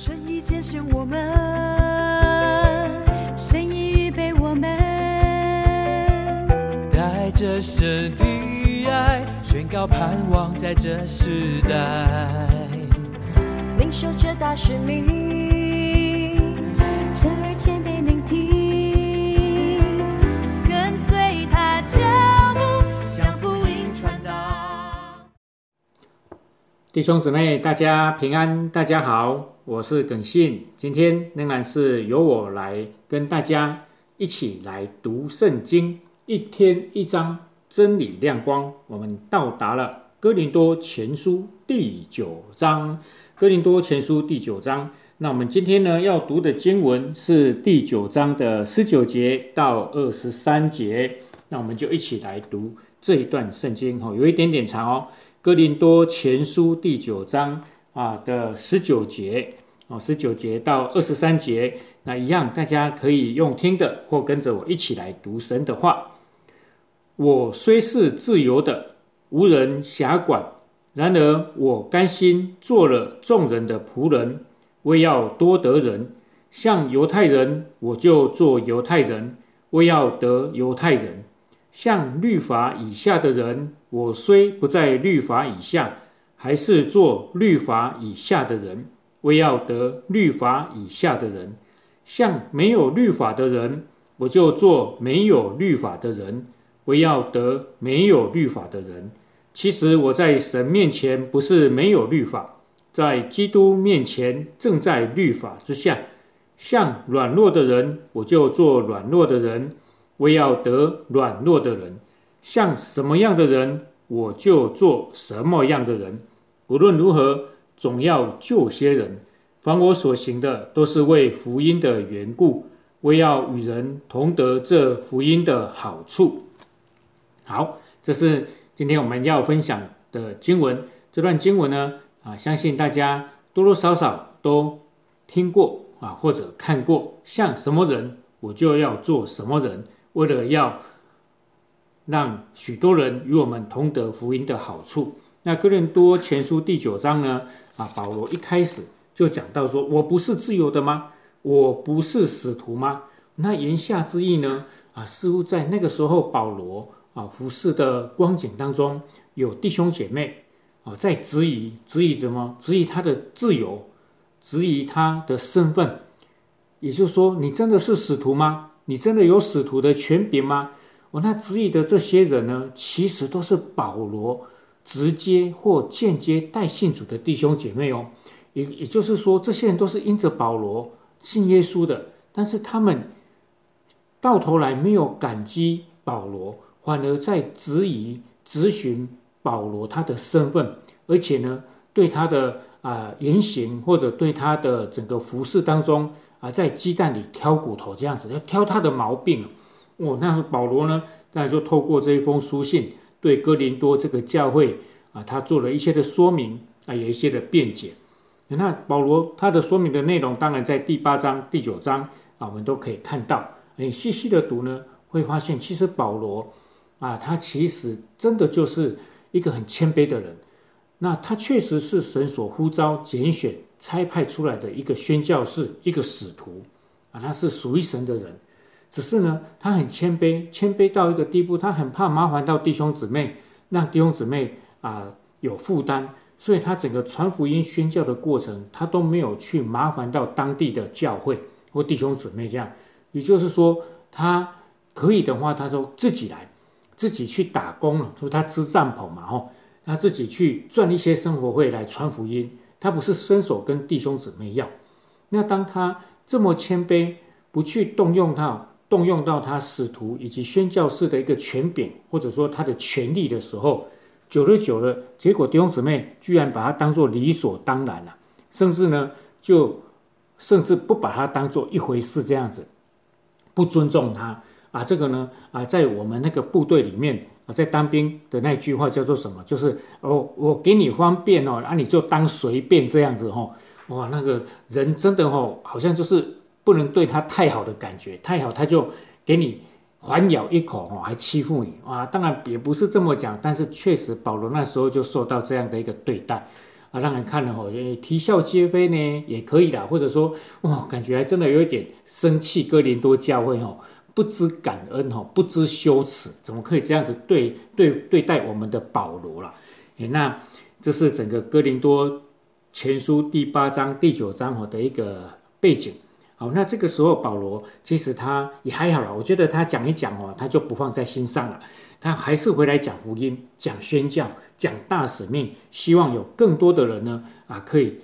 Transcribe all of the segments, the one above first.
神已拣选我们，神已预备我们，带着神的爱，宣告盼望在这时代。领受这大使命，侧耳谦卑聆听，跟随他脚步，将福音传达。弟兄姊妹，大家平安，大家好，我是耿信。今天仍然是由我来跟大家一起来读圣经，一天一章，真理亮光。我们到达了哥林多前书第九章，哥林多前书第九章。那我们今天呢要读的经文是第九章的十九节到二十三节。那我们就一起来读这一段圣经哦，有一点点长哦。哥林多前书第九章啊的十九节哦，十九节到二十三节，那一样大家可以用听的或跟着我一起来读神的话。我虽是自由的，无人辖管，然而我甘心做了众人的仆人，为要多得人。像犹太人，我就做犹太人，为要得犹太人。像律法以下的人，我虽不在律法以下，还是做律法以下的人，为要得律法以下的人；像没有律法的人，我就做没有律法的人，为要得没有律法的人。其实我在神面前不是没有律法，在基督面前正在律法之下。像软弱的人，我就做软弱的人。为要得软弱的人，像什么样的人，我就做什么样的人。无论如何，总要救些人。凡我所行的，都是为福音的缘故，为要与人同得这福音的好处。好，这是今天我们要分享的经文。这段经文呢，啊，相信大家多多少少都听过啊，或者看过。像什么人，我就要做什么人。为了要让许多人与我们同得福音的好处，那哥林多前书第九章呢？啊，保罗一开始就讲到说：“我不是自由的吗？我不是使徒吗？”那言下之意呢？啊，似乎在那个时候，保罗啊服侍的光景当中，有弟兄姐妹啊在质疑，质疑什么？质疑他的自由，质疑他的身份。也就是说，你真的是使徒吗？你真的有使徒的权柄吗？我那质疑的这些人呢，其实都是保罗直接或间接带信主的弟兄姐妹哦。也也就是说，这些人都是因着保罗信耶稣的，但是他们到头来没有感激保罗，反而在质疑、质询保罗他的身份，而且呢，对他的啊言行或者对他的整个服饰当中。啊，在鸡蛋里挑骨头这样子，要挑他的毛病哦。那保罗呢，当然就透过这一封书信，对哥林多这个教会啊，他做了一些的说明啊，有一些的辩解。那保罗他的说明的内容，当然在第八章、第九章啊，我们都可以看到。你细细的读呢，会发现其实保罗啊，他其实真的就是一个很谦卑的人。那他确实是神所呼召、拣选。差派出来的一个宣教士，一个使徒啊，他是属于神的人。只是呢，他很谦卑，谦卑到一个地步，他很怕麻烦到弟兄姊妹，让弟兄姊妹啊有负担，所以他整个传福音宣教的过程，他都没有去麻烦到当地的教会或弟兄姊妹这样。也就是说，他可以的话，他就自己来，自己去打工了，说他支帐篷嘛，吼，他自己去赚一些生活费来传福音。他不是伸手跟弟兄姊妹要，那当他这么谦卑，不去动用他，动用到他使徒以及宣教士的一个权柄，或者说他的权力的时候，久了久了，结果弟兄姊妹居然把他当做理所当然了，甚至呢，就甚至不把他当做一回事这样子，不尊重他啊，这个呢啊，在我们那个部队里面啊。在当兵的那句话叫做什么？就是哦，我给你方便哦，啊，你就当随便这样子哦。哇，那个人真的哦，好像就是不能对他太好的感觉，太好他就给你反咬一口哦，还欺负你啊。当然也不是这么讲，但是确实保罗那时候就受到这样的一个对待啊，让人看了哦，也啼笑皆非呢，也可以啦。或者说，哇，感觉还真的有一点生气。哥林多教会哦，不知感恩哦，不知羞耻，怎么可以这样子对对对待我们的保罗啦？诶，那这是整个哥林多前书第八章、第九章哦的一个背景。好，那这个时候保罗其实他也还好了，我觉得他讲一讲哦，他就不放在心上了，他还是回来讲福音、讲宣教、讲大使命，希望有更多的人呢啊可以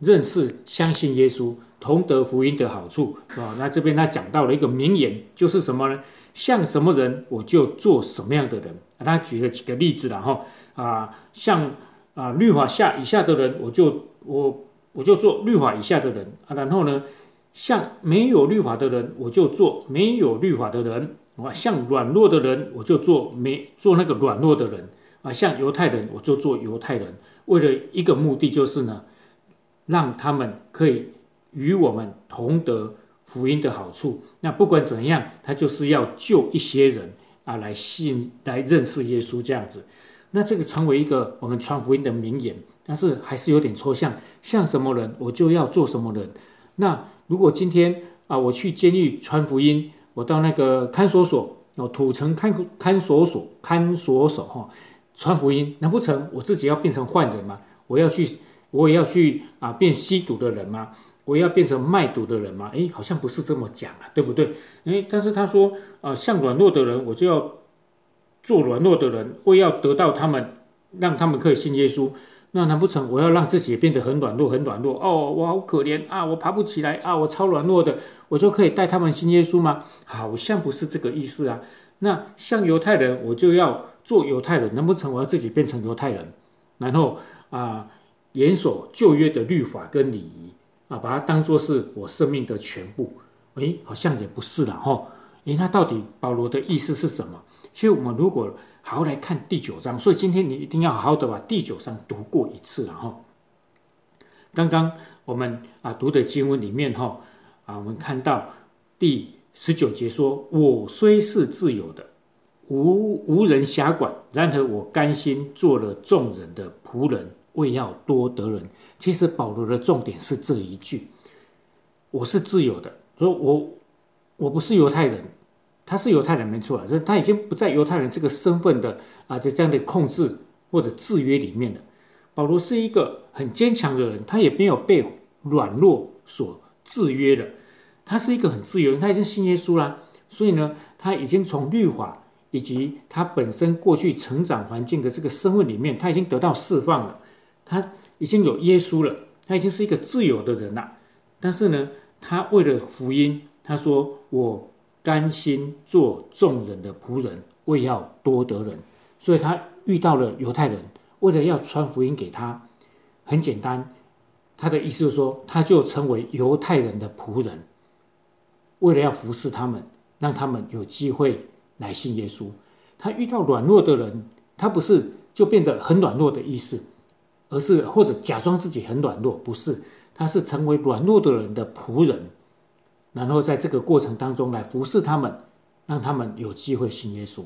认识、相信耶稣，同得福音的好处啊。那这边他讲到了一个名言，就是什么呢？像什么人，我就做什么样的人啊。他举了几个例子然后啊，像啊律法下以下的人，我就我我就做律法以下的人啊，然后呢？像没有律法的人，我就做没有律法的人；啊，像软弱的人，我就做没做那个软弱的人；啊，像犹太人，我就做犹太人。为了一个目的，就是呢，让他们可以与我们同得福音的好处。那不管怎样，他就是要救一些人啊，来信来认识耶稣这样子。那这个成为一个我们传福音的名言，但是还是有点抽象。像什么人，我就要做什么人。那如果今天啊，我去监狱传福音，我到那个看守所哦，土城看看守所看守所哈，传福音，难不成我自己要变成坏人吗？我要去，我也要去啊，变吸毒的人吗？我要变成卖毒的人吗？诶，好像不是这么讲啊，对不对？诶，但是他说啊，像软弱的人，我就要做软弱的人，我要得到他们，让他们可以信耶稣。那难不成我要让自己变得很软弱，很软弱哦？我好可怜啊！我爬不起来啊！我超软弱的，我就可以带他们信耶稣吗？好像不是这个意思啊。那像犹太人，我就要做犹太人，难不成我要自己变成犹太人，然后啊，严守旧约的律法跟礼仪啊，把它当做是我生命的全部？诶，好像也不是了哈。诶，那到底保罗的意思是什么？其实我们如果好好来看第九章，所以今天你一定要好好的把第九章读过一次了哈。刚刚我们啊读的经文里面哈啊，我们看到第十九节说：“我虽是自由的，无无人辖管，然而我甘心做了众人的仆人，为要多得人。”其实保罗的重点是这一句：“我是自由的，说我我不是犹太人。”他是犹太人没错，就是他已经不在犹太人这个身份的啊，在这样的控制或者制约里面了。保罗是一个很坚强的人，他也没有被软弱所制约的，他是一个很自由，他已经信耶稣啦，所以呢，他已经从律法以及他本身过去成长环境的这个身份里面，他已经得到释放了，他已经有耶稣了，他已经是一个自由的人了。但是呢，他为了福音，他说我。甘心做众人的仆人，为要多得人，所以他遇到了犹太人，为了要传福音给他，很简单，他的意思就是说，他就成为犹太人的仆人，为了要服侍他们，让他们有机会来信耶稣。他遇到软弱的人，他不是就变得很软弱的意思，而是或者假装自己很软弱，不是，他是成为软弱的人的仆人。然后在这个过程当中来服侍他们，让他们有机会信耶稣。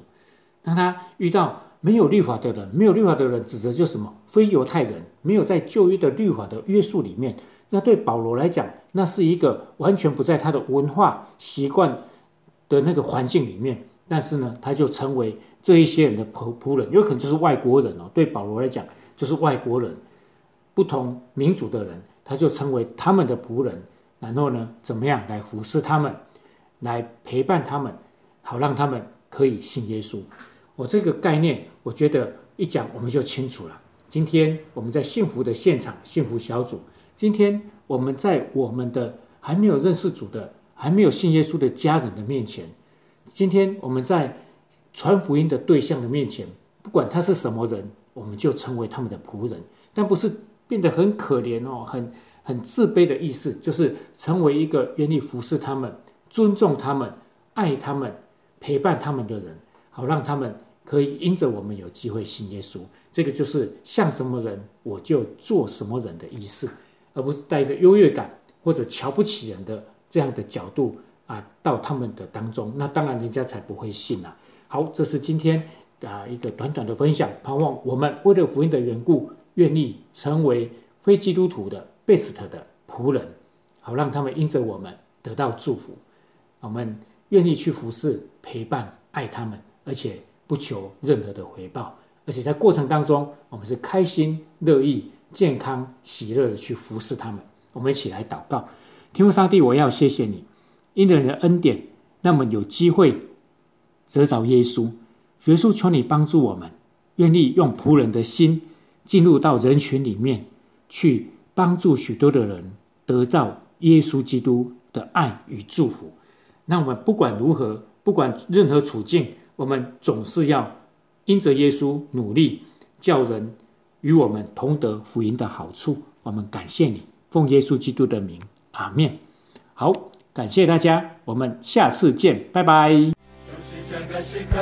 当他遇到没有律法的人，没有律法的人指责就是什么非犹太人，没有在旧约的律法的约束里面，那对保罗来讲，那是一个完全不在他的文化习惯的那个环境里面。但是呢，他就成为这一些人的仆仆人，有可能就是外国人哦。对保罗来讲，就是外国人，不同民族的人，他就成为他们的仆人。然后呢，怎么样来服侍他们，来陪伴他们，好让他们可以信耶稣。我这个概念，我觉得一讲我们就清楚了。今天我们在幸福的现场，幸福小组。今天我们在我们的还没有认识主的、还没有信耶稣的家人的面前，今天我们在传福音的对象的面前，不管他是什么人，我们就成为他们的仆人，但不是变得很可怜哦，很。很自卑的意思，就是成为一个愿意服侍他们、尊重他们、爱他们、陪伴他们的人，好让他们可以因着我们有机会信耶稣。这个就是像什么人我就做什么人的意思，而不是带着优越感或者瞧不起人的这样的角度啊，到他们的当中，那当然人家才不会信啊。好，这是今天啊一个短短的分享，盼望我们为了福音的缘故，愿意成为非基督徒的 best 的仆人，好让他们因着我们得到祝福。我们愿意去服侍、陪伴、爱他们，而且不求任何的回报，而且在过程当中，我们是开心、乐意、健康、喜乐的去服侍他们。我们一起来祷告，天父上帝，我要谢谢你，因着你的恩典，那么有机会得着耶稣。耶稣，求你帮助我们，愿意用仆人的心进入到人群里面，去帮助许多的人得到耶稣基督的爱与祝福。那我们不管如何，不管任何处境，我们总是要因着耶稣努力，叫人与我们同得福音的好处。我们感谢你，奉耶稣基督的名，阿面。好，感谢大家，我们下次见，拜拜。就是这个时刻，